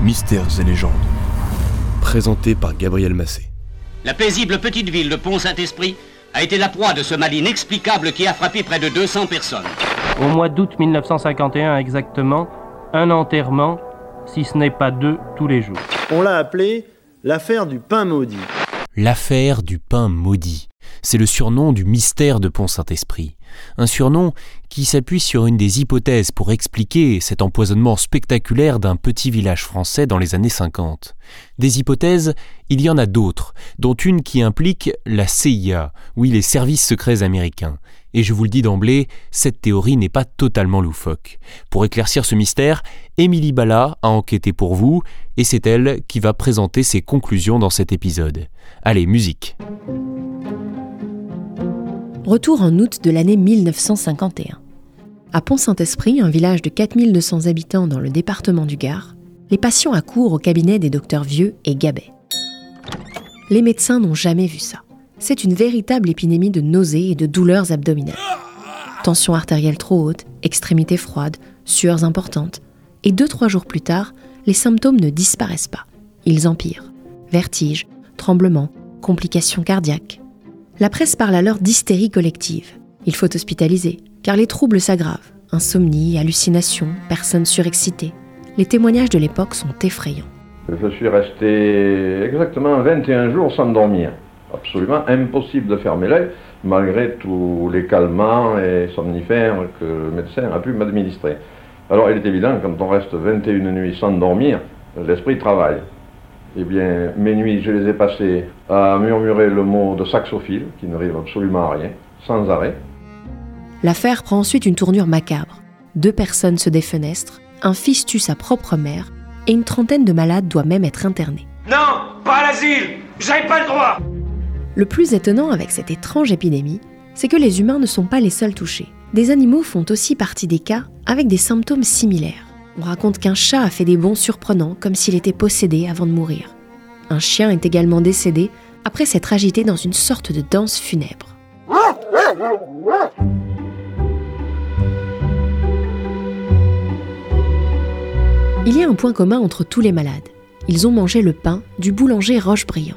Mystères et légendes. Présenté par Gabriel Massé. La paisible petite ville de Pont-Saint-Esprit a été la proie de ce mal inexplicable qui a frappé près de 200 personnes. Au mois d'août 1951 exactement, un enterrement, si ce n'est pas deux, tous les jours. On l'a appelé l'affaire du pain maudit. L'affaire du pain maudit. C'est le surnom du mystère de Pont-Saint-Esprit. Un surnom qui s'appuie sur une des hypothèses pour expliquer cet empoisonnement spectaculaire d'un petit village français dans les années 50. Des hypothèses, il y en a d'autres, dont une qui implique la CIA, oui les services secrets américains. Et je vous le dis d'emblée, cette théorie n'est pas totalement loufoque. Pour éclaircir ce mystère, Émilie Bala a enquêté pour vous, et c'est elle qui va présenter ses conclusions dans cet épisode. Allez, musique Retour en août de l'année 1951. À Pont-Saint-Esprit, un village de 4200 habitants dans le département du Gard, les patients accourent au cabinet des docteurs Vieux et Gabet. Les médecins n'ont jamais vu ça. C'est une véritable épidémie de nausées et de douleurs abdominales. Tension artérielle trop haute, extrémités froides, sueurs importantes. Et deux, trois jours plus tard, les symptômes ne disparaissent pas. Ils empirent. Vertiges, tremblements, complications cardiaques. La presse parle alors d'hystérie collective. Il faut hospitaliser, car les troubles s'aggravent. Insomnie, hallucinations, personnes surexcitées. Les témoignages de l'époque sont effrayants. Je suis resté exactement 21 jours sans dormir. Absolument impossible de fermer l'œil, malgré tous les calmants et somnifères que le médecin a pu m'administrer. Alors il est évident, quand on reste 21 nuits sans dormir, l'esprit travaille. Eh bien, mes nuits, je les ai passées à murmurer le mot de saxophile, qui ne rive absolument à rien, sans arrêt. L'affaire prend ensuite une tournure macabre. Deux personnes se défenestrent, un fils tue sa propre mère, et une trentaine de malades doit même être internés. Non, pas à l'asile J'avais pas le droit Le plus étonnant avec cette étrange épidémie, c'est que les humains ne sont pas les seuls touchés. Des animaux font aussi partie des cas avec des symptômes similaires. On raconte qu'un chat a fait des bonds surprenants comme s'il était possédé avant de mourir. Un chien est également décédé après s'être agité dans une sorte de danse funèbre. Il y a un point commun entre tous les malades. Ils ont mangé le pain du boulanger Roche-Brillant.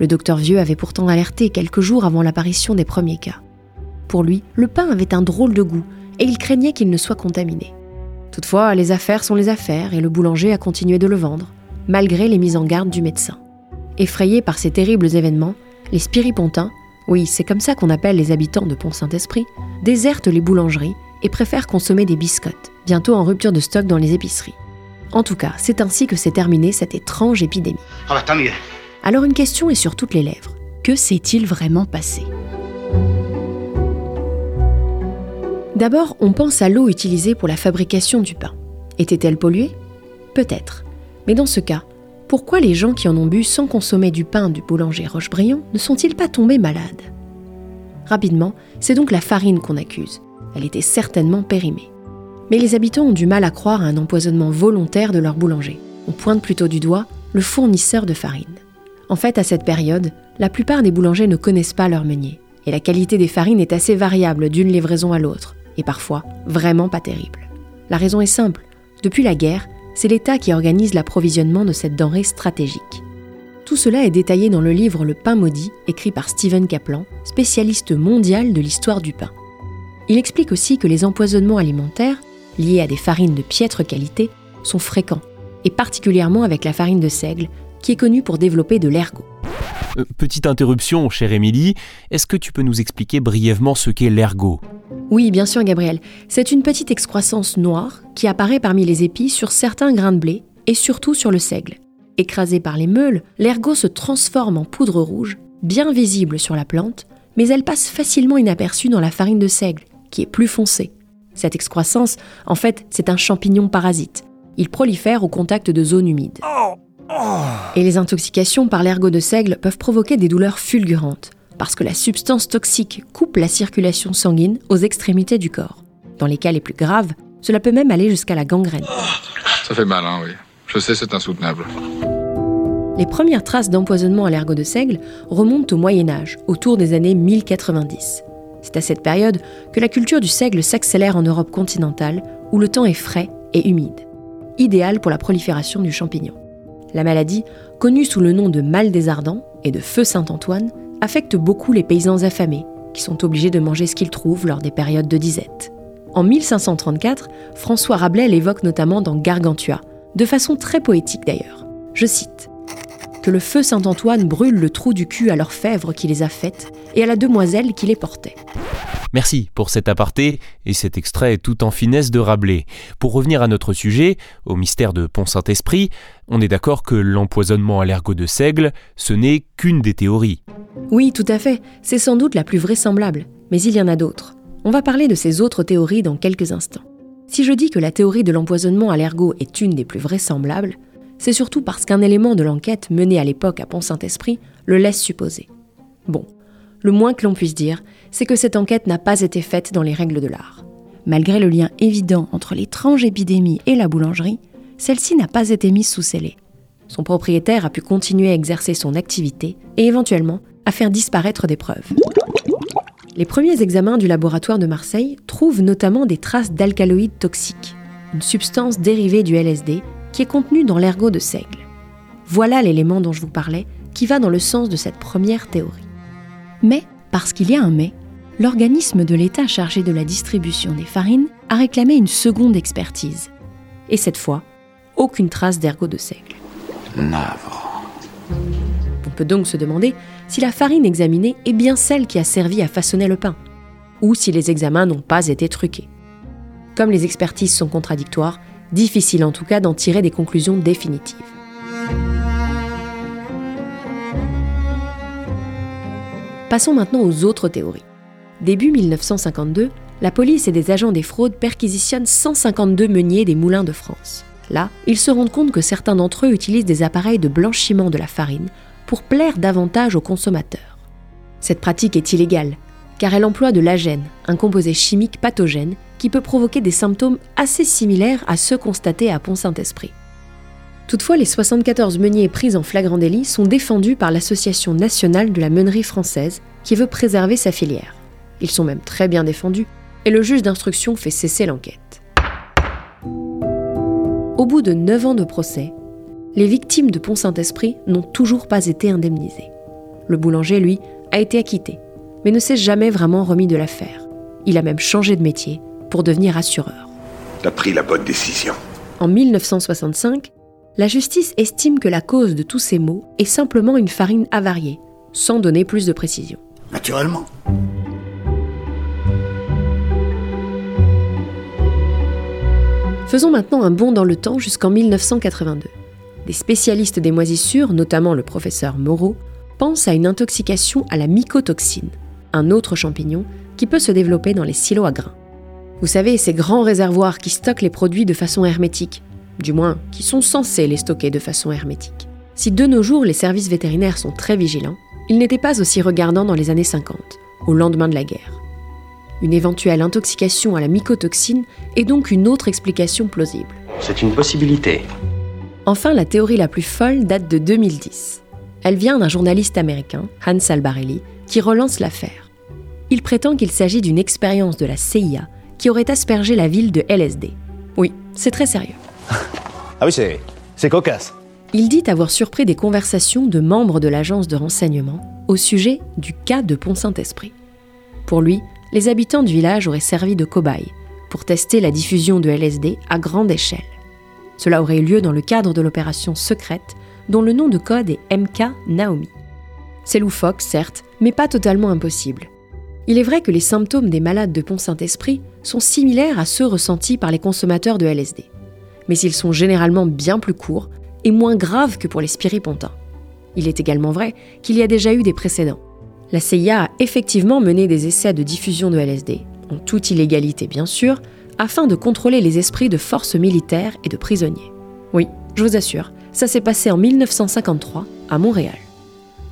Le docteur Vieux avait pourtant alerté quelques jours avant l'apparition des premiers cas. Pour lui, le pain avait un drôle de goût et il craignait qu'il ne soit contaminé. Toutefois, les affaires sont les affaires et le boulanger a continué de le vendre, malgré les mises en garde du médecin. Effrayés par ces terribles événements, les spiripontins, oui, c'est comme ça qu'on appelle les habitants de Pont-Saint-Esprit, désertent les boulangeries et préfèrent consommer des biscottes, bientôt en rupture de stock dans les épiceries. En tout cas, c'est ainsi que s'est terminée cette étrange épidémie. Ah bah tant mieux. Alors une question est sur toutes les lèvres. Que s'est-il vraiment passé? D'abord, on pense à l'eau utilisée pour la fabrication du pain. Était-elle polluée? Peut-être. Mais dans ce cas, pourquoi les gens qui en ont bu sans consommer du pain du boulanger Rochebriand ne sont-ils pas tombés malades? Rapidement, c'est donc la farine qu'on accuse. Elle était certainement périmée. Mais les habitants ont du mal à croire à un empoisonnement volontaire de leur boulanger. On pointe plutôt du doigt le fournisseur de farine. En fait, à cette période, la plupart des boulangers ne connaissent pas leur meunier, et la qualité des farines est assez variable d'une livraison à l'autre, et parfois vraiment pas terrible. La raison est simple. Depuis la guerre, c'est l'État qui organise l'approvisionnement de cette denrée stratégique. Tout cela est détaillé dans le livre Le pain maudit, écrit par Stephen Kaplan, spécialiste mondial de l'histoire du pain. Il explique aussi que les empoisonnements alimentaires, liés à des farines de piètre qualité, sont fréquents, et particulièrement avec la farine de seigle, qui est connue pour développer de l'ergot. Euh, petite interruption, chère Émilie, est-ce que tu peux nous expliquer brièvement ce qu'est l'ergot? Oui, bien sûr, Gabriel. C'est une petite excroissance noire qui apparaît parmi les épis sur certains grains de blé et surtout sur le seigle. Écrasé par les meules, l'ergot se transforme en poudre rouge, bien visible sur la plante, mais elle passe facilement inaperçue dans la farine de seigle, qui est plus foncée. Cette excroissance, en fait, c'est un champignon parasite. Il prolifère au contact de zones humides. Et les intoxications par l'ergot de seigle peuvent provoquer des douleurs fulgurantes, parce que la substance toxique coupe la circulation sanguine aux extrémités du corps. Dans les cas les plus graves, cela peut même aller jusqu'à la gangrène. Ça fait mal, hein, oui. Je sais, c'est insoutenable. Les premières traces d'empoisonnement à l'ergot de seigle remontent au Moyen Âge, autour des années 1090. C'est à cette période que la culture du seigle s'accélère en Europe continentale, où le temps est frais et humide. idéal pour la prolifération du champignon. La maladie, connue sous le nom de mal des ardents et de feu Saint-Antoine, affecte beaucoup les paysans affamés, qui sont obligés de manger ce qu'ils trouvent lors des périodes de disette. En 1534, François Rabelais l'évoque notamment dans Gargantua, de façon très poétique d'ailleurs. Je cite Que le feu Saint-Antoine brûle le trou du cul à l'orfèvre qui les a faites et à la demoiselle qui les portait. Merci pour cet aparté et cet extrait tout en finesse de Rabelais. Pour revenir à notre sujet, au mystère de Pont-Saint-Esprit, on est d'accord que l'empoisonnement à l'ergot de seigle, ce n'est qu'une des théories. Oui, tout à fait, c'est sans doute la plus vraisemblable, mais il y en a d'autres. On va parler de ces autres théories dans quelques instants. Si je dis que la théorie de l'empoisonnement à l'ergot est une des plus vraisemblables, c'est surtout parce qu'un élément de l'enquête menée à l'époque à Pont-Saint-Esprit le laisse supposer. Bon, le moins que l'on puisse dire, c'est que cette enquête n'a pas été faite dans les règles de l'art. Malgré le lien évident entre l'étrange épidémie et la boulangerie, celle-ci n'a pas été mise sous scellé. Son propriétaire a pu continuer à exercer son activité et éventuellement à faire disparaître des preuves. Les premiers examens du laboratoire de Marseille trouvent notamment des traces d'alcaloïdes toxiques, une substance dérivée du LSD qui est contenue dans l'ergot de seigle. Voilà l'élément dont je vous parlais qui va dans le sens de cette première théorie. Mais, parce qu'il y a un mais, l'organisme de l'État chargé de la distribution des farines a réclamé une seconde expertise. Et cette fois, aucune trace d'ergot de seigle. Navre. On peut donc se demander si la farine examinée est bien celle qui a servi à façonner le pain, ou si les examens n'ont pas été truqués. Comme les expertises sont contradictoires, difficile en tout cas d'en tirer des conclusions définitives. Passons maintenant aux autres théories. Début 1952, la police et des agents des fraudes perquisitionnent 152 meuniers des moulins de France. Là, ils se rendent compte que certains d'entre eux utilisent des appareils de blanchiment de la farine pour plaire davantage aux consommateurs. Cette pratique est illégale, car elle emploie de l'agène, un composé chimique pathogène qui peut provoquer des symptômes assez similaires à ceux constatés à Pont-Saint-Esprit. Toutefois, les 74 meuniers pris en flagrant délit sont défendus par l'Association nationale de la meunerie française, qui veut préserver sa filière. Ils sont même très bien défendus, et le juge d'instruction fait cesser l'enquête. Au bout de 9 ans de procès, les victimes de Pont-Saint-Esprit n'ont toujours pas été indemnisées. Le boulanger, lui, a été acquitté, mais ne s'est jamais vraiment remis de l'affaire. Il a même changé de métier pour devenir assureur. T'as pris la bonne décision. En 1965, la justice estime que la cause de tous ces maux est simplement une farine avariée, sans donner plus de précision. Naturellement. Faisons maintenant un bond dans le temps jusqu'en 1982. Des spécialistes des moisissures, notamment le professeur Moreau, pensent à une intoxication à la mycotoxine, un autre champignon qui peut se développer dans les silos à grains. Vous savez, ces grands réservoirs qui stockent les produits de façon hermétique, du moins qui sont censés les stocker de façon hermétique. Si de nos jours les services vétérinaires sont très vigilants, ils n'étaient pas aussi regardants dans les années 50, au lendemain de la guerre. Une éventuelle intoxication à la mycotoxine est donc une autre explication plausible. C'est une possibilité. Enfin, la théorie la plus folle date de 2010. Elle vient d'un journaliste américain, Hans Albarelli, qui relance l'affaire. Il prétend qu'il s'agit d'une expérience de la CIA qui aurait aspergé la ville de LSD. Oui, c'est très sérieux. Ah oui, c'est, c'est cocasse. Il dit avoir surpris des conversations de membres de l'agence de renseignement au sujet du cas de Pont-Saint-Esprit. Pour lui, les habitants du village auraient servi de cobayes pour tester la diffusion de LSD à grande échelle. Cela aurait eu lieu dans le cadre de l'opération secrète dont le nom de code est MK Naomi. C'est loufoque, certes, mais pas totalement impossible. Il est vrai que les symptômes des malades de Pont-Saint-Esprit sont similaires à ceux ressentis par les consommateurs de LSD. Mais ils sont généralement bien plus courts et moins graves que pour les spiripontins. Il est également vrai qu'il y a déjà eu des précédents. La CIA a effectivement mené des essais de diffusion de LSD, en toute illégalité bien sûr, afin de contrôler les esprits de forces militaires et de prisonniers. Oui, je vous assure, ça s'est passé en 1953 à Montréal.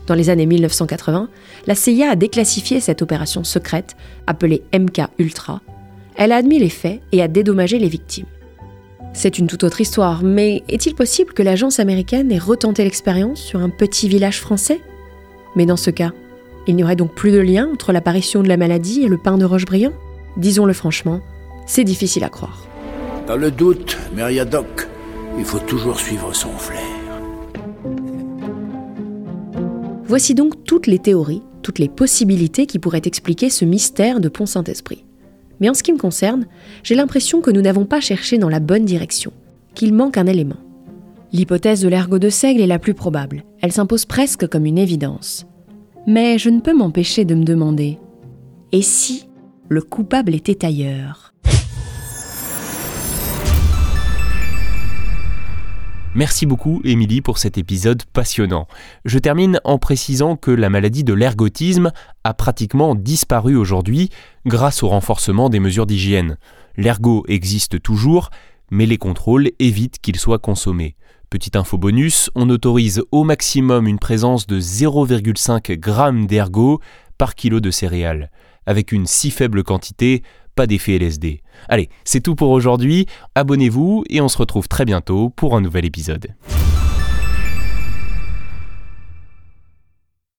Dans les années 1980, la CIA a déclassifié cette opération secrète, appelée MK Ultra. Elle a admis les faits et a dédommagé les victimes. C'est une toute autre histoire, mais est-il possible que l'agence américaine ait retenté l'expérience sur un petit village français? Mais dans ce cas, il n'y aurait donc plus de lien entre l'apparition de la maladie et le pain de Rochebriand? Disons-le franchement, c'est difficile à croire. Dans le doute, Meriadoc, Il faut toujours suivre son flair. Voici donc toutes les théories, toutes les possibilités qui pourraient expliquer ce mystère de Pont Saint-Esprit. Mais en ce qui me concerne, j'ai l'impression que nous n'avons pas cherché dans la bonne direction, qu'il manque un élément. L'hypothèse de l'ergot de seigle est la plus probable, elle s'impose presque comme une évidence. Mais je ne peux m'empêcher de me demander, et si le coupable était ailleurs? Merci beaucoup Émilie pour cet épisode passionnant. Je termine en précisant que la maladie de l'ergotisme a pratiquement disparu aujourd'hui grâce au renforcement des mesures d'hygiène. L'ergot existe toujours, mais les contrôles évitent qu'il soit consommé. Petite info bonus, on autorise au maximum une présence de 0,5 g d'ergot par kilo de céréales. Avec une si faible quantité, pas d'effet LSD. Allez, c'est tout pour aujourd'hui. Abonnez-vous et on se retrouve très bientôt pour un nouvel épisode.